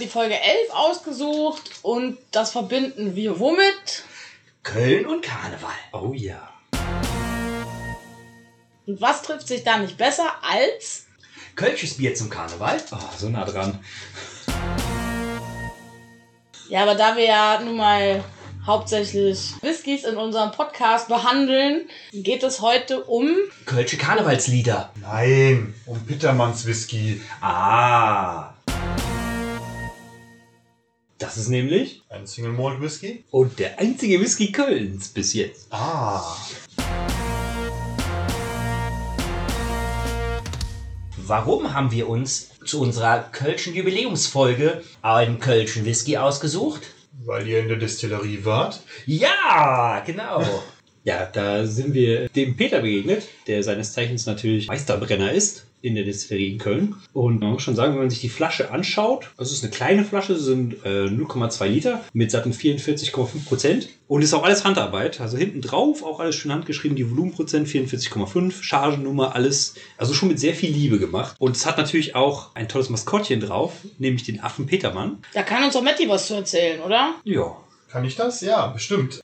die Folge 11 ausgesucht und das verbinden wir womit? Köln und Karneval. Oh ja. Und was trifft sich da nicht besser als Kölsches Bier zum Karneval. Oh, so nah dran. Ja, aber da wir ja nun mal hauptsächlich Whiskys in unserem Podcast behandeln, geht es heute um Kölsche Karnevalslieder. Nein, um Pittermanns Whisky. Ah. Das ist nämlich Ein Single Malt Whisky? und der einzige Whisky Kölns bis jetzt. Ah. Warum haben wir uns zu unserer Kölschen Jubiläumsfolge einen Kölschen Whisky ausgesucht? Weil ihr in der Destillerie wart. Ja, genau. Ja, da sind wir dem Peter begegnet, der seines Zeichens natürlich Meisterbrenner ist in der Distillerie in Köln. Und man muss schon sagen, wenn man sich die Flasche anschaut, das ist eine kleine Flasche, sind äh, 0,2 Liter mit satten 44,5 Prozent. Und ist auch alles Handarbeit. Also hinten drauf auch alles schön handgeschrieben, die Volumenprozent 44,5, Chargennummer, alles. Also schon mit sehr viel Liebe gemacht. Und es hat natürlich auch ein tolles Maskottchen drauf, nämlich den Affen Petermann. Da kann uns auch Matti was zu erzählen, oder? Ja. Kann ich das? Ja, bestimmt.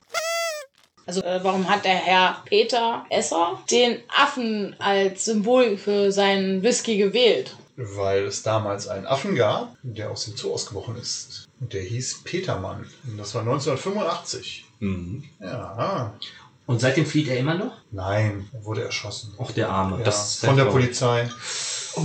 Also äh, warum hat der Herr Peter Esser den Affen als Symbol für seinen Whisky gewählt? Weil es damals einen Affen gab, der aus dem Zoo ausgebrochen ist. Und der hieß Petermann. Und das war 1985. Mhm. Ja. Und seitdem flieht er immer noch? Nein, er wurde erschossen. Auch der Arme. Ja, von der Polizei.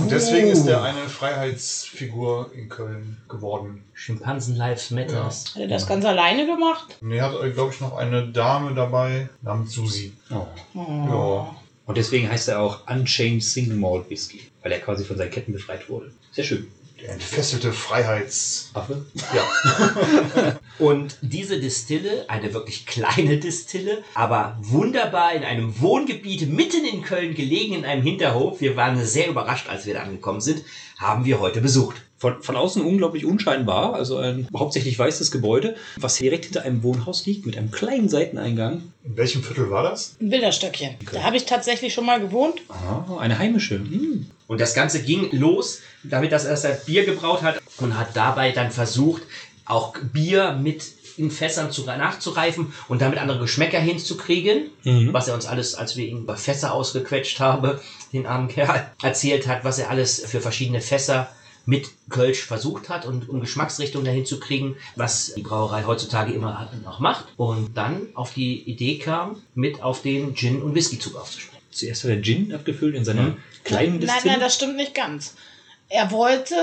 Und deswegen ist er eine Freiheitsfigur in Köln geworden. Schimpansen Lives Matters. Hat er das ganz alleine gemacht? Er hat, glaube ich, noch eine Dame dabei namens Susi. Oh. Ja. Und deswegen heißt er auch Unchained Single Malt Whisky, weil er quasi von seinen Ketten befreit wurde. Sehr schön. Der entfesselte Freiheits... Affe? Ja. Und diese Distille, eine wirklich kleine Distille, aber wunderbar in einem Wohngebiet mitten in Köln gelegen, in einem Hinterhof. Wir waren sehr überrascht, als wir da angekommen sind, haben wir heute besucht. Von, von außen unglaublich unscheinbar, also ein hauptsächlich weißes Gebäude, was direkt hinter einem Wohnhaus liegt, mit einem kleinen Seiteneingang. In welchem Viertel war das? Ein Bilderstöckchen. Da habe ich tatsächlich schon mal gewohnt. Ah, eine heimische. Hm. Und das Ganze ging los, damit dass er das Bier gebraut hat und hat dabei dann versucht, auch Bier mit in Fässern zu, nachzureifen und damit andere Geschmäcker hinzukriegen, Mhm. was er uns alles, als wir ihn über Fässer ausgequetscht haben, den armen Kerl, erzählt hat, was er alles für verschiedene Fässer mit Kölsch versucht hat und um Geschmacksrichtungen dahin zu kriegen, was die Brauerei heutzutage immer noch macht. Und dann auf die Idee kam, mit auf den Gin- und Whisky-Zug aufzuspringen. Zuerst hat er Gin abgefüllt in seiner Mhm. kleinen Nein, Distille. nein, das stimmt nicht ganz. Er wollte,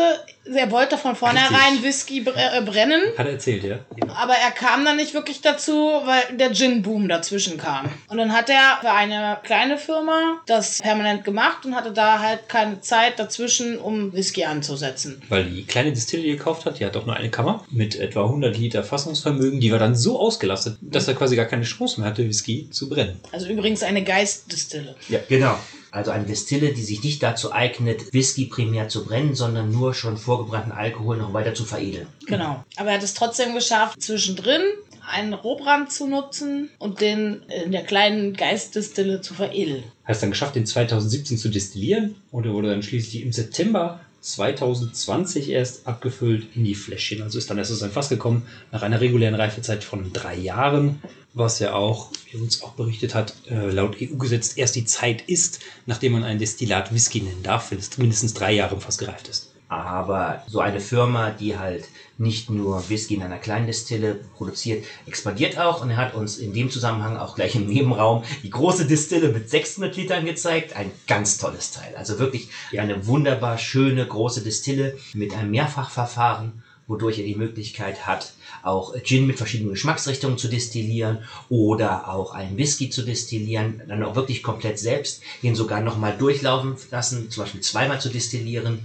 er wollte von vornherein Whisky äh, brennen, hat er erzählt, ja. aber er kam dann nicht wirklich dazu, weil der Gin-Boom dazwischen kam. Und dann hat er für eine kleine Firma das permanent gemacht und hatte da halt keine Zeit dazwischen, um Whisky anzusetzen. Weil die kleine Distille, die er gekauft hat, die hat auch nur eine Kammer mit etwa 100 Liter Fassungsvermögen. Die war dann so ausgelastet, dass er quasi gar keine Chance mehr hatte, Whisky zu brennen. Also übrigens eine Geistdistille. Ja, genau. Also eine Distille, die sich nicht dazu eignet, Whisky primär zu brennen, sondern nur schon vorgebrannten Alkohol noch weiter zu veredeln. Genau. Aber er hat es trotzdem geschafft, zwischendrin einen Rohbrand zu nutzen und den in der kleinen Geistdistille zu veredeln. Hat es dann geschafft, den 2017 zu destillieren und er wurde dann schließlich im September 2020 erst abgefüllt in die Fläschchen. Also ist dann erst aus sein Fass gekommen nach einer regulären Reifezeit von drei Jahren, was ja auch, wie uns auch berichtet hat, äh, laut EU-Gesetz erst die Zeit ist, nachdem man ein Destillat Whisky nennen darf, wenn es mindestens drei Jahre im Fass gereift ist. Aber so eine Firma, die halt nicht nur Whisky in einer kleinen Distille produziert, expandiert auch. Und er hat uns in dem Zusammenhang auch gleich im Nebenraum die große Distille mit 600 Litern gezeigt. Ein ganz tolles Teil. Also wirklich eine wunderbar schöne große Distille mit einem Mehrfachverfahren, wodurch er die Möglichkeit hat, auch Gin mit verschiedenen Geschmacksrichtungen zu destillieren oder auch einen Whisky zu destillieren, dann auch wirklich komplett selbst, den sogar nochmal durchlaufen lassen, zum Beispiel zweimal zu destillieren.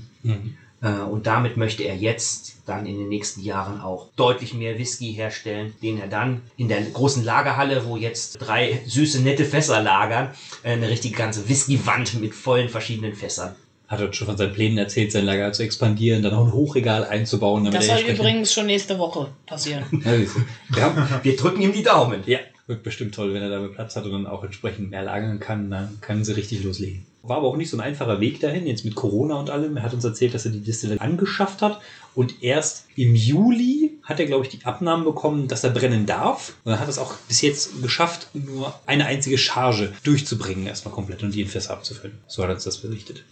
Äh, Und damit möchte er jetzt dann in den nächsten Jahren auch deutlich mehr Whisky herstellen, den er dann in der großen Lagerhalle, wo jetzt drei süße, nette Fässer lagern, äh, eine richtige ganze Whiskywand mit vollen verschiedenen Fässern. Hat er schon von seinen Plänen erzählt, sein Lager zu expandieren, dann auch ein Hochregal einzubauen. Damit Das soll übrigens schon nächste Woche passieren. Ja, Wir drücken ihm die Daumen. Ja, Wird bestimmt toll, wenn er damit Platz hat und dann auch entsprechend mehr lagern kann. Dann können sie richtig loslegen. War aber auch nicht so ein einfacher Weg dahin, jetzt mit Corona und allem. Er hat uns erzählt, dass er die Distille angeschafft hat und erst im Juli hat er, glaube ich, die Abnahmen bekommen, dass er brennen darf. Und er hat es auch bis jetzt geschafft, nur eine einzige Charge durchzubringen, erstmal komplett und die in Fässer abzufüllen. So hat er uns das berichtet.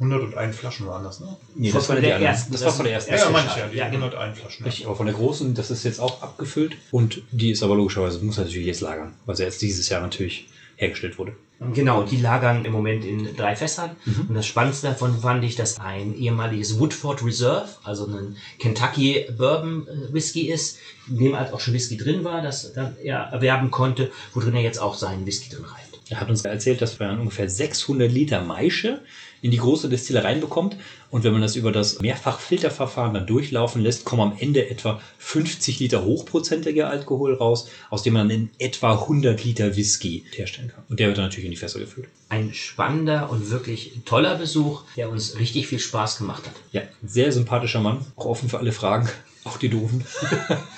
101 Flaschen waren das, ne? Nee, Von das war der ersten, Das das- war von der ersten. Ja, ja, total. ja, die Ja, genau. 101 Flaschen. Richtig, aber von der großen, das ist jetzt auch abgefüllt und die ist aber logischerweise, muss er natürlich jetzt lagern, weil sie jetzt dieses Jahr natürlich hergestellt wurde. Genau, die lagern im Moment in drei Fässern. Und das Spannendste davon fand ich, dass ein ehemaliges Woodford Reserve, also ein Kentucky Bourbon äh, Whisky ist, in dem halt auch schon Whisky drin war, das dann er erwerben konnte, wo drin er jetzt auch seinen Whisky drin reift. Er hat uns erzählt, dass man ungefähr 600 Liter Maische in die große Destille reinbekommt und wenn man das über das Mehrfachfilterverfahren dann durchlaufen lässt, kommen am Ende etwa 50 Liter hochprozentiger Alkohol raus, aus dem man dann in etwa 100 Liter Whisky herstellen kann. Und der wird dann natürlich in die Fässer gefüllt. Ein spannender und wirklich toller Besuch, der uns richtig viel Spaß gemacht hat. Ja, sehr sympathischer Mann, auch offen für alle Fragen, auch die doofen.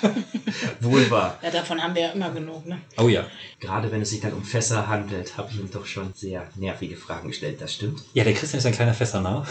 Wohl wahr. Ja, davon haben wir ja immer genug, ne? Oh ja. Gerade wenn es sich dann um Fässer handelt, habe ich ihm doch schon sehr nervige Fragen gestellt. Das stimmt. Ja, der Christian ist ein kleiner Fässernah.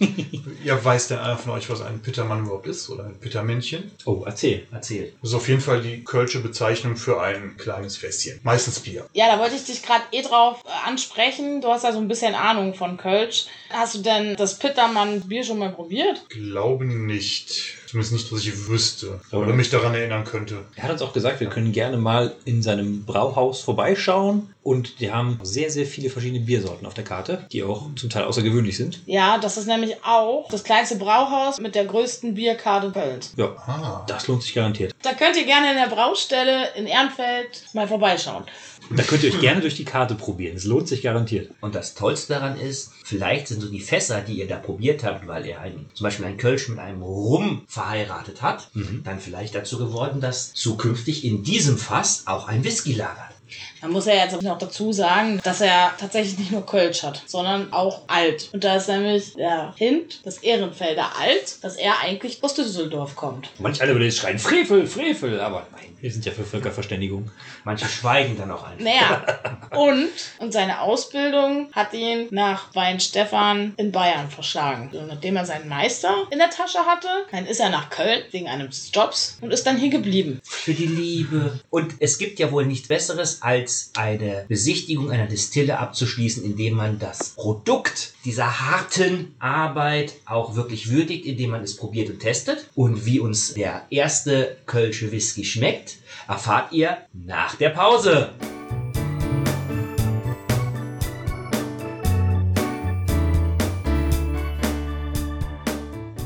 Ja, weiß denn einer von euch, was ein Pittermann überhaupt ist? Oder ein Pittermännchen? Oh, erzähl. Erzähl. Das ist auf jeden Fall die kölsche Bezeichnung für ein kleines Fässchen. Meistens Bier. Ja, da wollte ich dich gerade eh drauf äh, ansprechen. Du hast ja so ein bisschen Ahnung von Kölsch. Hast du denn das Pittermann Bier schon mal probiert? Glaube nicht. Zumindest nicht, was ich wüsste. Oder? Oder mich daran erinnern könnte. Er hat uns auch gesagt, wir können gerne mal in seinem Brauhaus vorbeischauen. Und die haben sehr, sehr viele verschiedene Biersorten auf der Karte, die auch zum Teil außergewöhnlich sind. Ja, das ist nämlich auch das kleinste Brauhaus mit der größten Bierkarte Kölns. Ja, Ah. das lohnt sich garantiert. Da könnt ihr gerne in der Braustelle in Ehrenfeld mal vorbeischauen. Da könnt ihr euch gerne durch die Karte probieren. Es lohnt sich garantiert. Und das Tollste daran ist, vielleicht sind so die Fässer, die ihr da probiert habt, weil ihr ein, zum Beispiel ein Kölsch mit einem Rum verheiratet habt, dann vielleicht dazu geworden, dass zukünftig in diesem Fass auch ein Whisky lagert. Man muss ja jetzt noch dazu sagen, dass er tatsächlich nicht nur Kölsch hat, sondern auch Alt. Und da ist nämlich der Hint, das Ehrenfelder Alt, dass er eigentlich aus Düsseldorf kommt. Manch einer würde jetzt schreien, Frevel, Frevel. Aber nein, wir sind ja für Völkerverständigung. Manche schweigen dann auch einfach. Naja, und, und seine Ausbildung hat ihn nach Weinstefan in Bayern verschlagen. Und nachdem er seinen Meister in der Tasche hatte, dann ist er nach Köln wegen eines Jobs und ist dann hier geblieben. Für die Liebe. Und es gibt ja wohl nichts Besseres, als eine Besichtigung einer Distille abzuschließen, indem man das Produkt dieser harten Arbeit auch wirklich würdigt, indem man es probiert und testet. Und wie uns der erste Kölsche Whisky schmeckt, erfahrt ihr nach der Pause.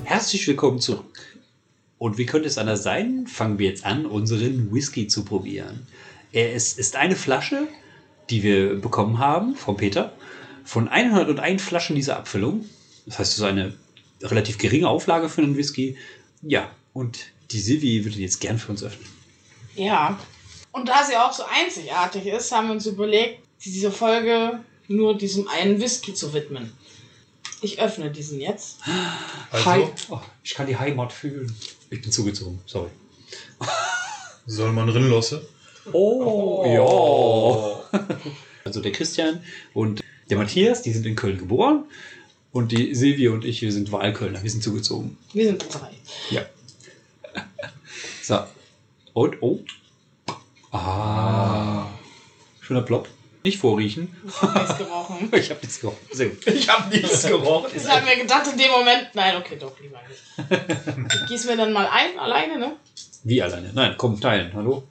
Herzlich willkommen zurück. Und wie könnte es anders sein? Fangen wir jetzt an, unseren Whisky zu probieren. Er ist, ist eine Flasche, die wir bekommen haben von Peter, von 101 Flaschen dieser Abfüllung. Das heißt, es ist eine relativ geringe Auflage für einen Whisky. Ja, und die Silvi würde jetzt gern für uns öffnen. Ja. Und da sie auch so einzigartig ist, haben wir uns überlegt, diese Folge nur diesem einen Whisky zu widmen. Ich öffne diesen jetzt. Also Hi. Oh, ich kann die Heimat fühlen. Ich bin zugezogen, sorry. soll man drin lassen? Oh, ja. Also der Christian und der Matthias, die sind in Köln geboren. Und die Silvia und ich, wir sind Wahlkölner, wir sind zugezogen. Wir sind drei. Ja. So. Und, oh. Ah. Schöner Plop. Nicht vorriechen. Nichts gerochen. Ich habe nichts gerochen. Sehr gut. Ich habe nichts gerochen. Ich habe mir gedacht, in dem Moment, nein, okay, doch, lieber nicht. Ich gieße mir dann mal ein, alleine, ne? Wie alleine? Nein, komm, teilen. Hallo?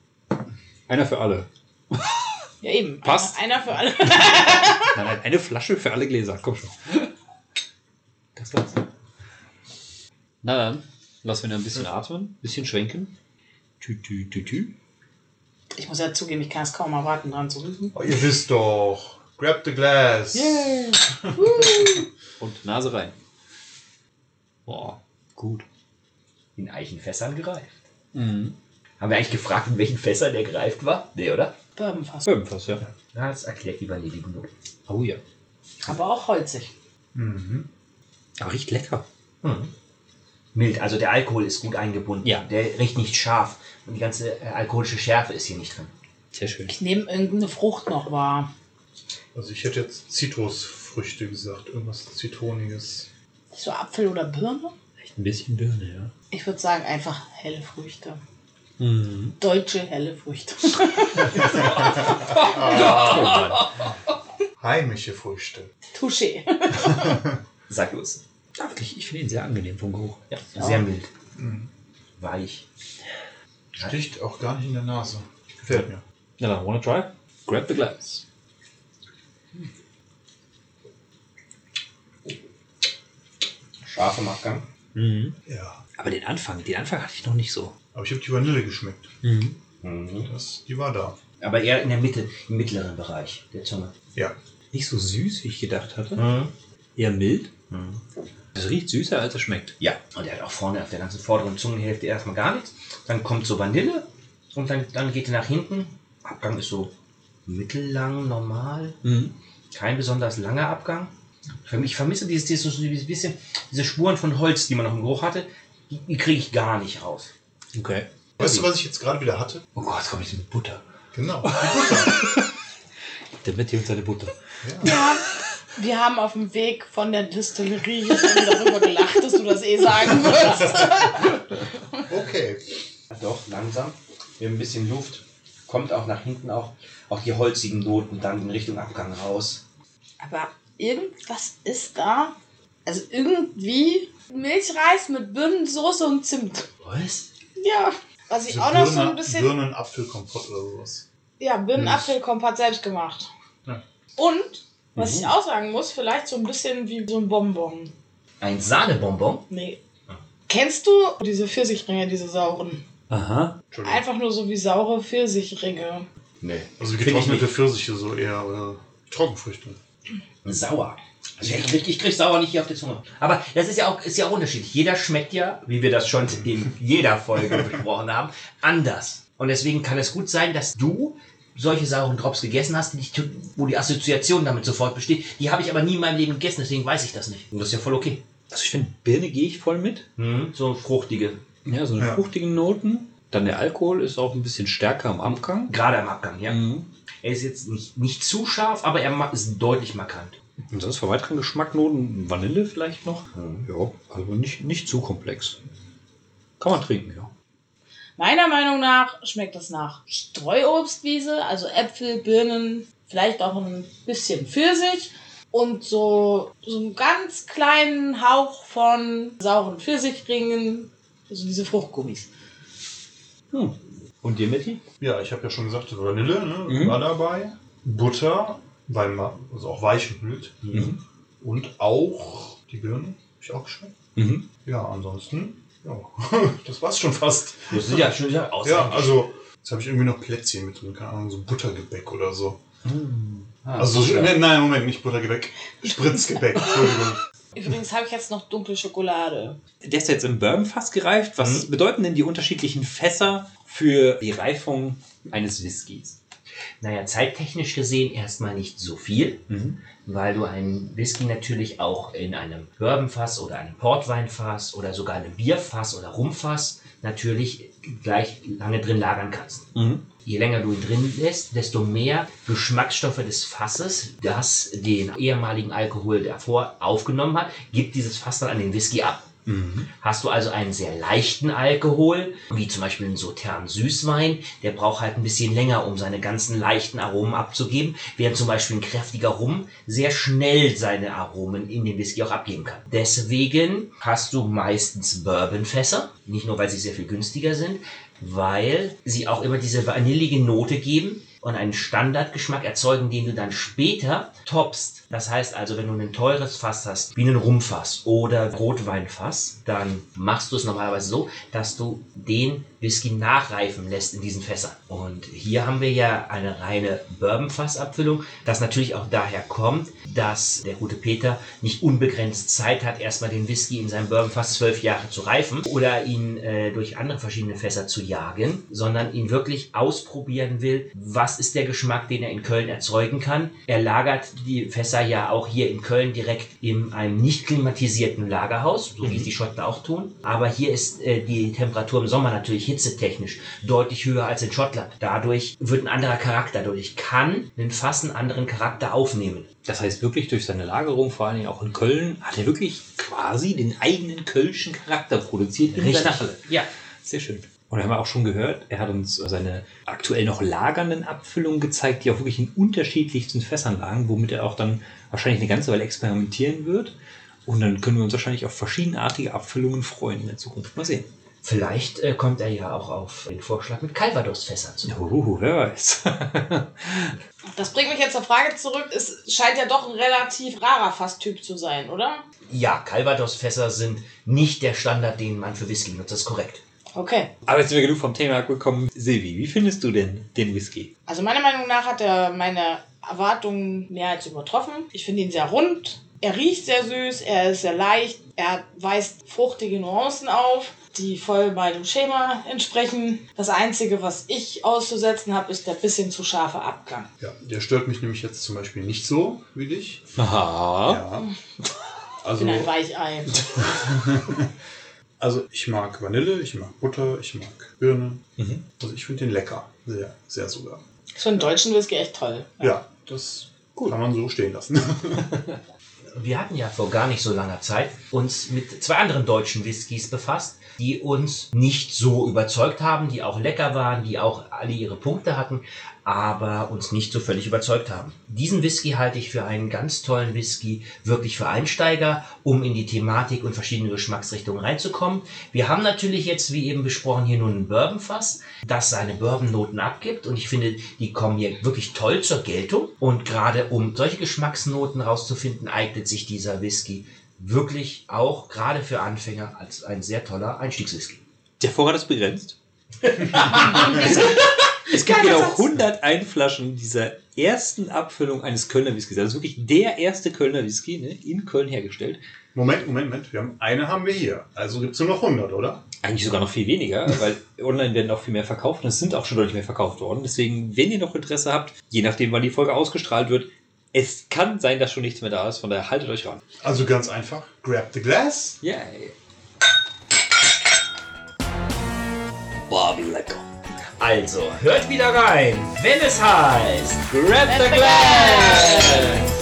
Einer für alle. Ja, eben. Passt. Einer, einer für alle. Nein, nein, eine Flasche für alle Gläser. Komm schon. Das war's. Na dann, lassen wir ihn ein bisschen atmen, ein bisschen schwenken. Tü, tü, tü, tü. Ich muss ja zugeben, ich kann es kaum erwarten, dran zu riechen. Oh, ihr wisst doch. Grab the glass. Und Nase rein. Boah, gut. In Eichenfässern gereift. Mhm. Haben wir eigentlich gefragt, in welchen Fässern der gereift war? Nee, oder? Bourbonfass. Irgendwas, ja. Na, das erklärt die vanilligen Noten. Oh ja. Aber auch holzig. Mhm. Aber riecht lecker. Mild, also der Alkohol ist gut eingebunden. Ja. Der riecht nicht scharf. Und die ganze äh, alkoholische Schärfe ist hier nicht drin. Sehr schön. Ich nehme irgendeine Frucht noch wahr. Also ich hätte jetzt Zitrusfrüchte gesagt, irgendwas Zitroniges. So Apfel oder Birne? Echt ein bisschen Birne, ja. Ich würde sagen einfach helle Früchte. Mhm. Deutsche helle Früchte. Heimische Früchte. Touché. Sag los. Ja, wirklich, ich finde ihn sehr angenehm vom Geruch. Ja, sehr mild. Weich. Sticht auch gar nicht in der Nase. Gefällt mir. Na dann, wanna try? Grab the glass. Scharf im Abgang. Mhm. Ja. Aber den Anfang, den Anfang hatte ich noch nicht so. Aber ich habe die Vanille geschmeckt. Mhm. Das, die war da. Aber eher in der Mitte, im mittleren Bereich der Zunge. Ja. Nicht so süß, wie ich gedacht hatte. Eher mild. Es riecht süßer, als es schmeckt. Ja, und er hat auch vorne auf der ganzen vorderen Zungenhälfte erstmal gar nichts. Dann kommt so Vanille und dann, dann geht er nach hinten. Abgang ist so mittellang, normal. Mhm. Kein besonders langer Abgang. Für mich- Ich vermisse dieses, dieses, dieses bisschen, diese Spuren von Holz, die man noch im Geruch hatte, die, die kriege ich gar nicht raus. Okay. Weißt du, was ich jetzt gerade wieder hatte? Oh Gott, jetzt komme ich mit Butter. Genau. Die Butter. Der Betty und seine Butter. Ja, wir haben auf dem Weg von der Distillerie schon darüber gelacht, dass du das eh sagen würdest. Okay. Doch, langsam. Wir haben ein bisschen Luft. Kommt auch nach hinten auch, auch die holzigen Noten dann in Richtung Abgang raus. Aber irgendwas ist da. Also irgendwie Milchreis mit Birnensoße und Zimt. Was? Ja. Was ich Diese auch noch so ein bisschen. Birnen-Apfelkompott oder sowas. Ja, Birnenapfelkompott selbst gemacht. Ja. Und, was ich auch sagen muss, vielleicht so ein bisschen wie so ein Bonbon. Ein Sahnebonbon? Nee. Kennst du diese Pfirsichringe, diese sauren? Aha. Einfach nur so wie saure Pfirsichringe. Nee. Also getrocknete. Pfirsiche so eher oder Trockenfrüchte. Sauer. Also ich, krieg, ich krieg sauer nicht hier auf die Zunge. Aber das ist ja auch, ist ja auch unterschiedlich. Jeder schmeckt ja, wie wir das schon in jeder Folge besprochen haben, anders. Und deswegen kann es gut sein, dass du solche sauren Drops gegessen hast, die wo die Assoziation damit sofort besteht. Die habe ich aber nie in meinem Leben gegessen, deswegen weiß ich das nicht. Und das ist ja voll okay. Also ich finde, Birne gehe ich voll mit. Mhm, so fruchtige. Ja, so eine Ja. fruchtigen Noten. Dann der Alkohol ist auch ein bisschen stärker am Abgang. Gerade am Abgang, ja. Mhm. Er ist jetzt nicht, nicht zu scharf, aber er ist deutlich markant. Und sonst für weiteren Geschmacknoten Vanille vielleicht noch. Ja, also nicht, nicht zu komplex. Kann man trinken, ja. Meiner Meinung nach schmeckt das nach Streuobstwiese, also Äpfel, Birnen, vielleicht auch ein bisschen Pfirsich und so, so einen ganz kleinen Hauch von sauren Pfirsichringen, also diese Fruchtgummis. Hm. Und dir, Mitty? Ja, ich habe ja schon gesagt, Vanille ne, Mhm. war dabei. Butter, weil man, also auch weich und mild. Mhm. Und auch die Birnen, habe ich auch geschmeckt. Mhm. Ja, ansonsten, ja, das war's schon fast. Das ist ja schon wieder aus. Ja, also, jetzt habe ich irgendwie noch Plätzchen mit drin, keine Ahnung, so Buttergebäck oder so. Ah, Also, ja. nein, nein, Moment, nicht Buttergebäck, Spritzgebäck, Entschuldigung. Übrigens habe ich jetzt noch dunkle Schokolade. Der ist jetzt im Bourbonfass gereift. Was Mhm. bedeuten denn die unterschiedlichen Fässer für die Reifung eines Whiskys? Naja, zeittechnisch gesehen erstmal nicht so viel, Mhm. weil du einen Whisky natürlich auch in einem Bourbonfass oder einem Portweinfass oder sogar einem Bierfass oder Rumfass natürlich gleich lange drin lagern kannst. Mhm. Je länger du ihn drin lässt, desto mehr Geschmacksstoffe des Fasses, das den ehemaligen Alkohol davor aufgenommen hat, gibt dieses Fass dann an den Whisky ab. Mhm. Hast du also einen sehr leichten Alkohol, wie zum Beispiel einen Sautern Süßwein, der braucht halt ein bisschen länger, um seine ganzen leichten Aromen abzugeben, während zum Beispiel ein kräftiger Rum sehr schnell seine Aromen in den Whisky auch abgeben kann. Deswegen hast du meistens Bourbonfässer, nicht nur weil sie sehr viel günstiger sind, weil sie auch immer diese vanillige Note geben und einen Standardgeschmack erzeugen, den du dann später toppst. Das heißt also, wenn du ein teures Fass hast, wie ein Rumfass oder Rotweinfass, dann machst du es normalerweise so, dass du den Whisky nachreifen lässt in diesen Fässern. Und hier haben wir ja eine reine Bourbonfassabfüllung, das natürlich auch daher kommt, dass der gute Peter nicht unbegrenzt Zeit hat, erstmal den Whisky in seinem Bourbonfass zwölf Jahre zu reifen oder ihn äh, durch andere verschiedene Fässer zu jagen, sondern ihn wirklich ausprobieren will, was ist der Geschmack, den er in Köln erzeugen kann. Er lagert die Fässer sei ja auch hier in Köln direkt in einem nicht klimatisierten Lagerhaus, so wie Mhm. es die Schotten auch tun. Aber hier ist äh, die Temperatur im Sommer natürlich hitzetechnisch deutlich höher als in Schottland. Dadurch wird ein anderer Charakter, dadurch kann ein Fass einen anderen Charakter aufnehmen. Das heißt wirklich durch seine Lagerung, vor allen Dingen auch in Köln, hat er wirklich quasi den eigenen kölschen Charakter produziert in seiner Halle. Ja. Sehr schön. Und da haben wir auch schon gehört, er hat uns seine aktuell noch lagernden Abfüllungen gezeigt, die auch wirklich in unterschiedlichsten Fässern lagen, womit er auch dann wahrscheinlich eine ganze Weile experimentieren wird. Und dann können wir uns wahrscheinlich auf verschiedenartige Abfüllungen freuen in der Zukunft. Mal sehen. Vielleicht äh, kommt er ja auch auf den Vorschlag mit Calvados-Fässern zu. Uh, wer weiß. Das bringt mich jetzt zur Frage zurück. Es scheint ja doch ein relativ rarer Fasstyp zu sein, oder? Ja, Calvados-Fässer sind nicht der Standard, den man für Whisky nutzt. Das ist korrekt. Okay. Aber jetzt sind wir genug vom Thema abgekommen. Silvi, wie findest du denn den Whisky? Also meiner Meinung nach hat er meine Erwartungen mehr als übertroffen. Ich finde ihn sehr rund. Er riecht sehr süß, er ist sehr leicht, er weist fruchtige Nuancen auf, die voll meinem Schema entsprechen. Das Einzige, was ich auszusetzen habe, ist der bisschen zu scharfe Abgang. Ja, der stört mich nämlich jetzt zum Beispiel nicht so wie dich. Aha. Ja. Ich Also, bin ein Weichei. also ich mag Vanille, ich mag Butter, ich mag Birne. Mhm. Also ich finde den lecker. Sehr, sehr sogar. Ist für einen deutschen Whisky echt toll. Ja, das kann man so stehen lassen. Wir hatten ja vor gar nicht so langer Zeit uns mit zwei anderen deutschen Whiskys befasst, die uns nicht so überzeugt haben, die auch lecker waren, die auch alle ihre Punkte hatten, aber uns nicht so völlig überzeugt haben. Diesen Whisky halte ich für einen ganz tollen Whisky, wirklich für Einsteiger, um in die Thematik und verschiedene Geschmacksrichtungen reinzukommen. Wir haben natürlich jetzt, wie eben besprochen, hier nur ein Bourbonfass, das seine Bourbonnoten abgibt und ich finde, die kommen hier wirklich toll zur Geltung und gerade um solche Geschmacksnoten rauszufinden, eignet sich dieser Whisky wirklich auch gerade für Anfänger als ein sehr toller Einstiegswhisky. Der Vorrat ist begrenzt. es gibt Geiler genau Satz. 101 Flaschen dieser ersten Abfüllung eines Kölner Whiskys. Das ist wirklich der erste Kölner Whisky, ne, in Köln hergestellt. Moment, Moment, Moment. Wir haben, eine haben wir hier. Also gibt es nur noch 100, oder? Eigentlich sogar noch viel weniger, weil online werden auch viel mehr verkauft und es sind auch schon deutlich mehr verkauft worden. Deswegen, wenn ihr noch Interesse habt, je nachdem, wann die Folge ausgestrahlt wird, es kann sein, dass schon nichts mehr da ist. Von daher haltet euch ran. Also ganz einfach. Grab the glass. Yay. Boah, wie lecker. Also, hört wieder rein, wenn es heißt Grab the glass!